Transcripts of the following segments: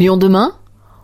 Lyon demain?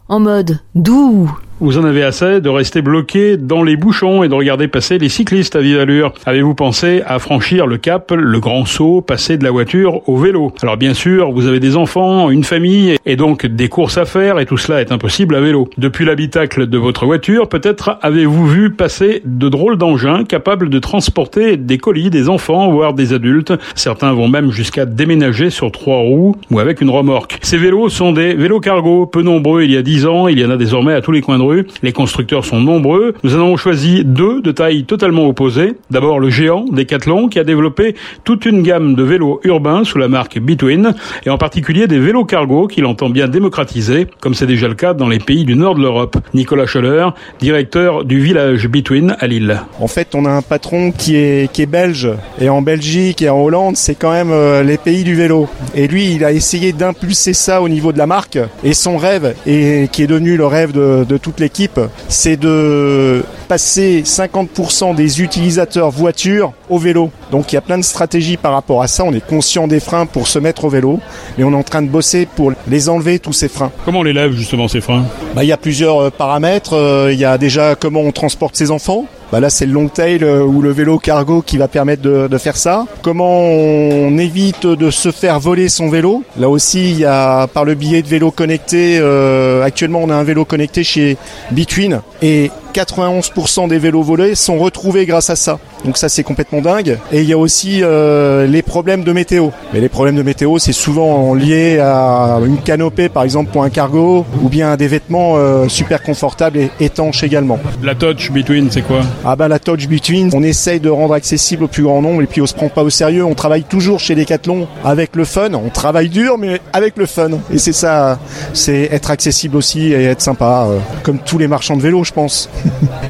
En mode doux vous en avez assez de rester bloqué dans les bouchons et de regarder passer les cyclistes à vive allure. Avez-vous pensé à franchir le cap, le grand saut, passer de la voiture au vélo? Alors bien sûr, vous avez des enfants, une famille et donc des courses à faire et tout cela est impossible à vélo. Depuis l'habitacle de votre voiture, peut-être avez-vous vu passer de drôles d'engins capables de transporter des colis, des enfants, voire des adultes. Certains vont même jusqu'à déménager sur trois roues ou avec une remorque. Ces vélos sont des vélos cargo, peu nombreux il y a dix ans, il y en a désormais à tous les coins de les constructeurs sont nombreux. Nous en avons choisi deux de taille totalement opposée. D'abord le géant Decathlon qui a développé toute une gamme de vélos urbains sous la marque Between et en particulier des vélos cargo qu'il entend bien démocratiser comme c'est déjà le cas dans les pays du nord de l'Europe. Nicolas Scholler, directeur du village Between à Lille. En fait, on a un patron qui est, qui est belge et en Belgique et en Hollande, c'est quand même euh, les pays du vélo. Et lui, il a essayé d'impulser ça au niveau de la marque et son rêve et qui est devenu le rêve de, de l'équipe, c'est de passer 50% des utilisateurs voitures au vélo. Donc il y a plein de stratégies par rapport à ça. On est conscient des freins pour se mettre au vélo, mais on est en train de bosser pour les enlever tous ces freins. Comment on les lève justement ces freins? Bah, Il y a plusieurs euh, paramètres. Euh, il y a déjà comment on transporte ses enfants. Bah là, c'est le long tail euh, ou le vélo cargo qui va permettre de, faire ça. Comment on évite de se faire voler son vélo? Là aussi, par le biais de vélo connecté. Euh, actuellement, on a un vélo connecté chez Between et 91% des vélos volés sont retrouvés grâce à ça. Donc ça c'est complètement dingue. Et il y a aussi euh, les problèmes de météo. Mais les problèmes de météo c'est souvent lié à une canopée par exemple pour un cargo ou bien à des vêtements euh, super confortables et étanches également. La touch between c'est quoi? Ah bah la touch between on essaye de rendre accessible au plus grand nombre et puis on se prend pas au sérieux. On travaille toujours chez Decathlon avec le fun. On travaille dur mais avec le fun. Et c'est ça, c'est être accessible aussi et être sympa euh, comme tous les marchands de vélo je pense.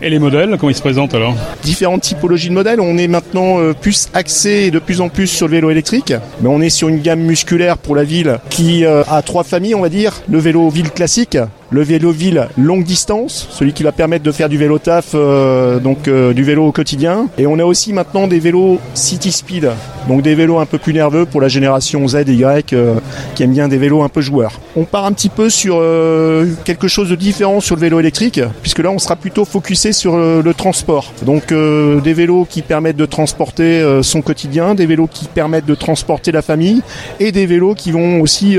Et les modèles, comment ils se présentent alors? Différentes typologies de modèles. On est maintenant euh, plus axé de plus en plus sur le vélo électrique, mais on est sur une gamme musculaire pour la ville qui euh, a trois familles, on va dire. Le vélo ville classique, le vélo ville longue distance, celui qui va permettre de faire du vélo taf, euh, donc euh, du vélo au quotidien. Et on a aussi maintenant des vélos city speed, donc des vélos un peu plus nerveux pour la génération Z et Y euh, qui aime bien des vélos un peu joueurs. On part un petit peu sur quelque chose de différent sur le vélo électrique, puisque là on sera plutôt focusé sur le, le transport. Donc des vélos qui permettent de transporter son quotidien, des vélos qui permettent de transporter la famille, et des vélos qui vont aussi,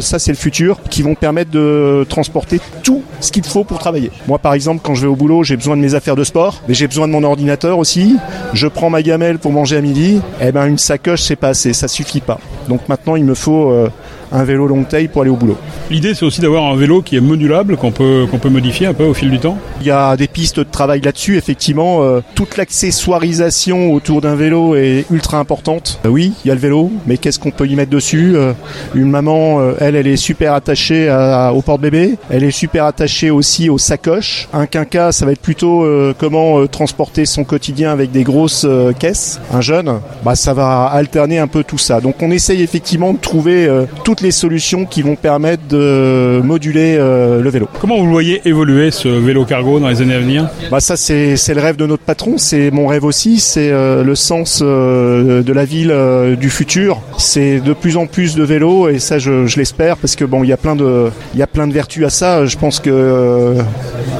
ça c'est le futur, qui vont permettre de transporter tout ce qu'il faut pour travailler. Moi, par exemple, quand je vais au boulot, j'ai besoin de mes affaires de sport, mais j'ai besoin de mon ordinateur aussi. Je prends ma gamelle pour manger à midi. Eh ben, une sacoche, c'est pas assez, ça suffit pas. Donc maintenant, il me faut euh, un vélo long taille pour aller au boulot. L'idée, c'est aussi d'avoir un vélo qui est modulable, qu'on peut, qu'on peut modifier un peu au fil du temps. Il y a des pistes de travail là-dessus, effectivement. Euh, toute l'accessoirisation autour d'un vélo est ultra importante. Euh, oui, il y a le vélo, mais qu'est-ce qu'on peut y mettre dessus euh, Une maman, elle, elle est super attachée à- au porte-bébé. Elle est super attachée aussi aux sacoches. Un quinca, ça va être plutôt comment transporter son quotidien avec des grosses caisses. Un jeune, bah, ça va alterner un peu tout ça. Donc on essaye effectivement de trouver euh, toutes les solutions qui vont permettre de moduler euh, le vélo. Comment vous le voyez évoluer ce vélo cargo dans les années à venir? Bah ça c'est le rêve de notre patron, c'est mon rêve aussi, c'est euh, le sens euh, de la ville du futur. C'est de plus en plus de vélos et ça je, je l'espère parce que bon il y a plein de il y a plein de vertus à ça. Je pense que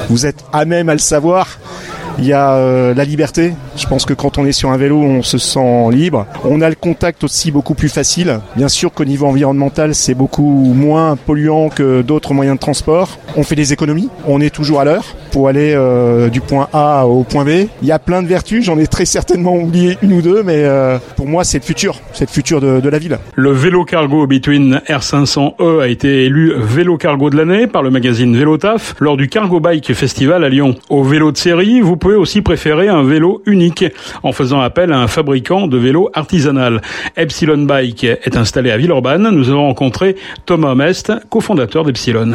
vous êtes à même à le savoir. Il y a euh, la liberté. Je pense que quand on est sur un vélo, on se sent libre. On a le contact aussi beaucoup plus facile. Bien sûr qu'au niveau environnemental, c'est beaucoup moins polluant que d'autres moyens de transport. On fait des économies. On est toujours à l'heure pour aller euh, du point A au point B. Il y a plein de vertus. J'en ai très certainement oublié une ou deux, mais euh, pour moi, c'est le futur. C'est le futur de, de la ville. Le vélo cargo Between R500E a été élu vélo cargo de l'année par le magazine Vélotaf lors du Cargo Bike Festival à Lyon. Au vélo de série, vous pouvez aussi préférer un vélo unique en faisant appel à un fabricant de vélos artisanal. Epsilon Bike est installé à Villeurbanne. Nous avons rencontré Thomas Mest, cofondateur d'Epsilon.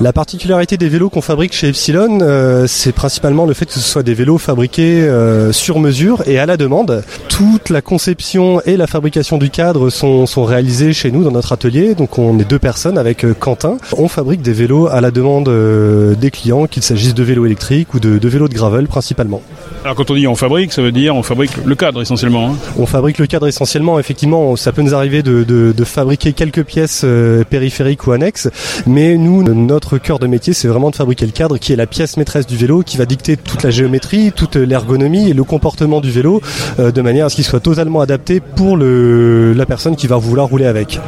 La particularité des vélos qu'on fabrique chez Epsilon, euh, c'est principalement le fait que ce soit des vélos fabriqués euh, sur mesure et à la demande. Toute la conception et la fabrication du cadre sont, sont réalisées chez nous dans notre atelier. Donc on est deux personnes avec euh, Quentin. On fabrique des vélos à la demande des clients, qu'il s'agisse de vélos électriques ou de, de vélos de gravel principalement principalement. Alors quand on dit on fabrique, ça veut dire on fabrique le cadre essentiellement. Hein. On fabrique le cadre essentiellement. Effectivement, ça peut nous arriver de, de, de fabriquer quelques pièces euh, périphériques ou annexes, mais nous, notre cœur de métier, c'est vraiment de fabriquer le cadre qui est la pièce maîtresse du vélo, qui va dicter toute la géométrie, toute l'ergonomie et le comportement du vélo, euh, de manière à ce qu'il soit totalement adapté pour le, la personne qui va vouloir rouler avec.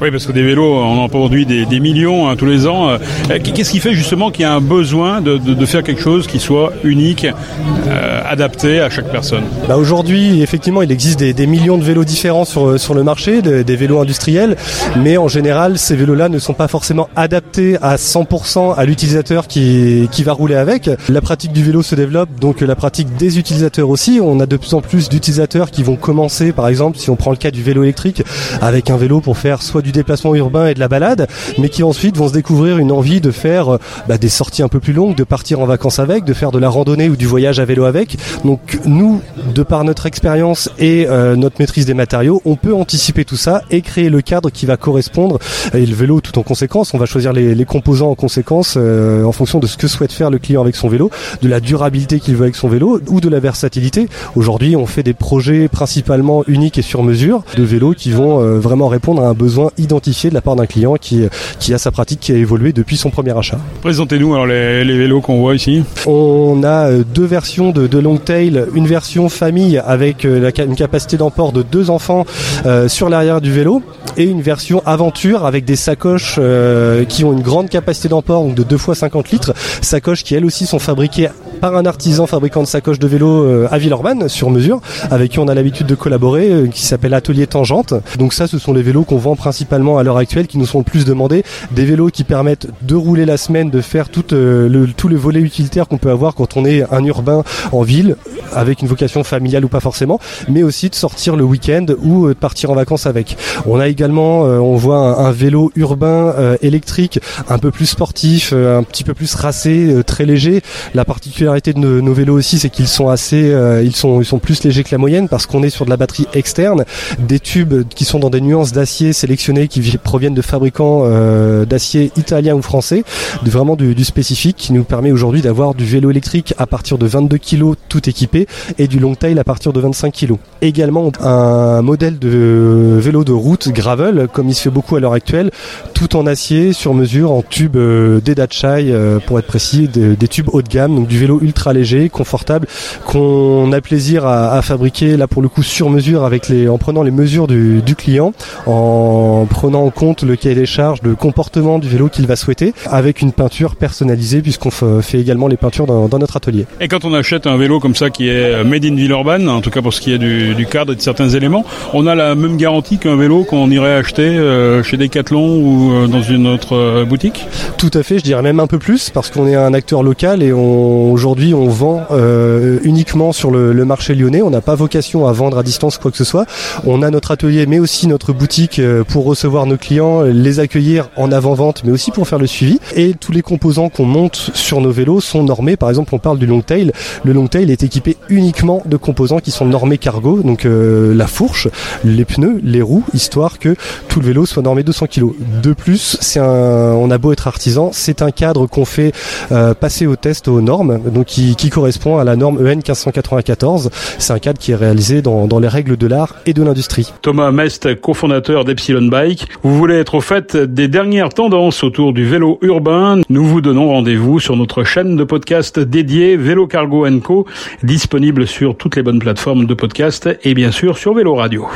Oui, parce que des vélos, on en produit des, des millions hein, tous les ans. Euh, qu'est-ce qui fait justement qu'il y a un besoin de, de, de faire quelque chose qui soit unique, adapté à chaque personne bah Aujourd'hui, effectivement, il existe des, des, millions de vélos différents sur, sur le marché, de, des vélos industriels, mais en général, ces vélos-là ne sont pas forcément adaptés à 100% à l'utilisateur qui, qui va rouler avec. La pratique du vélo se développe, donc la pratique des utilisateurs aussi. On a de plus en plus d'utilisateurs qui vont commencer, par exemple, si on prend le cas du vélo électrique, avec un vélo pour faire soit du déplacement urbain et de la balade, mais qui ensuite vont se découvrir une envie de faire bah, des sorties un peu plus longues, de partir en vacances avec, de faire de la randonnée ou du voyage à vélo avec. Donc nous, de par notre expérience et euh, notre maîtrise des matériaux, on peut anticiper tout ça et créer le cadre qui va correspondre et le vélo tout en conséquence. On va choisir les, les composants en conséquence euh, en fonction de ce que souhaite faire le client avec son vélo, de la durabilité qu'il veut avec son vélo ou de la versatilité. Aujourd'hui, on fait des projets principalement uniques et sur mesure de vélos qui vont euh, vraiment répondre à un besoin identifié de la part d'un client qui, qui a sa pratique qui a évolué depuis son premier achat. Présentez-nous alors les, les vélos qu'on voit ici. On a deux versions de, de Longtail, une version famille avec la, une capacité d'emport de deux enfants euh, sur l'arrière du vélo et une version aventure avec des sacoches euh, qui ont une grande capacité d'emport de 2 fois 50 litres, sacoches qui elles aussi sont fabriquées par un artisan fabricant de sacoches de vélo euh, à Villeurbanne sur mesure, avec qui on a l'habitude de collaborer, euh, qui s'appelle Atelier Tangente. Donc ça, ce sont les vélos qu'on vend principalement à l'heure actuelle, qui nous sont le plus demandés, des vélos qui permettent de rouler la semaine, de faire tout euh, le, tout le volet utilitaire qu'on peut avoir quand on est un urbain en ville, avec une vocation familiale ou pas forcément, mais aussi de sortir le week-end ou de partir en vacances avec. On a également, on voit un, vélo urbain électrique, un peu plus sportif, un petit peu plus racé, très léger. La particularité de nos, vélos aussi, c'est qu'ils sont assez, euh, ils sont, ils sont plus légers que la moyenne parce qu'on est sur de la batterie externe, des tubes qui sont dans des nuances d'acier sélectionnées qui proviennent de fabricants euh, d'acier italiens ou français, de, vraiment du, spécifique qui nous permet aujourd'hui d'avoir du vélo électrique à partir de 22 kg tout équipé et du long tail à partir de 25 kg. Également un modèle de vélo de route gravel comme il se fait beaucoup à l'heure actuelle, tout en acier sur mesure en tube euh, euh, pour être précis, des tubes haut de gamme, donc du vélo ultra léger, confortable, qu'on a plaisir à, à, fabriquer là pour le coup sur mesure avec les, en prenant les mesures du, du client, en prenant en compte le cahier des charges, le comportement du vélo qu'il va souhaiter, avec une peinture personnalisée puisqu'on fait également les peintures dans, dans, notre atelier. Et quand on achète un vélo comme ça qui est made in Villeurbanne, en tout cas pour ce qui est du, du cadre et de certains éléments, on a la même garantie qu'un vélo qu'on irait acheter euh, chez Decathlon ou euh, dans une autre euh, boutique? Tout à fait, je dirais même un peu plus parce qu'on est un acteur local et on, aujourd'hui on vend euh, uniquement sur le, marché lyonnais. On n'a pas vocation à vendre à distance quoi que ce soit. On a notre atelier mais aussi notre boutique euh, pour recevoir nos clients, les accueillir en avant-vente mais aussi pour faire le suivi. Et tous les composants qu'on monte sur nos vélos sont normés. Par exemple, on parle du long tail. Le long tail est équipé uniquement de composants qui sont normés cargo, donc euh, la fourche, les pneus, les roues, histoire que tout le vélo soit normé 200 kg. De plus, on a beau être artisan, c'est un cadre qu'on fait passer au test aux normes, qui, correspond à la norme EN 1594. C'est un cadre qui est réalisé dans, dans les règles de l'art et de l'industrie. Thomas Mest, cofondateur d'Epsilon Bike. Vous voulez être au fait des dernières tendances autour du vélo urbain Nous vous donnons rendez-vous sur notre chaîne de podcast dédiée Vélo Cargo Co, disponible sur toutes les bonnes plateformes de podcast et bien sûr sur Vélo Radio.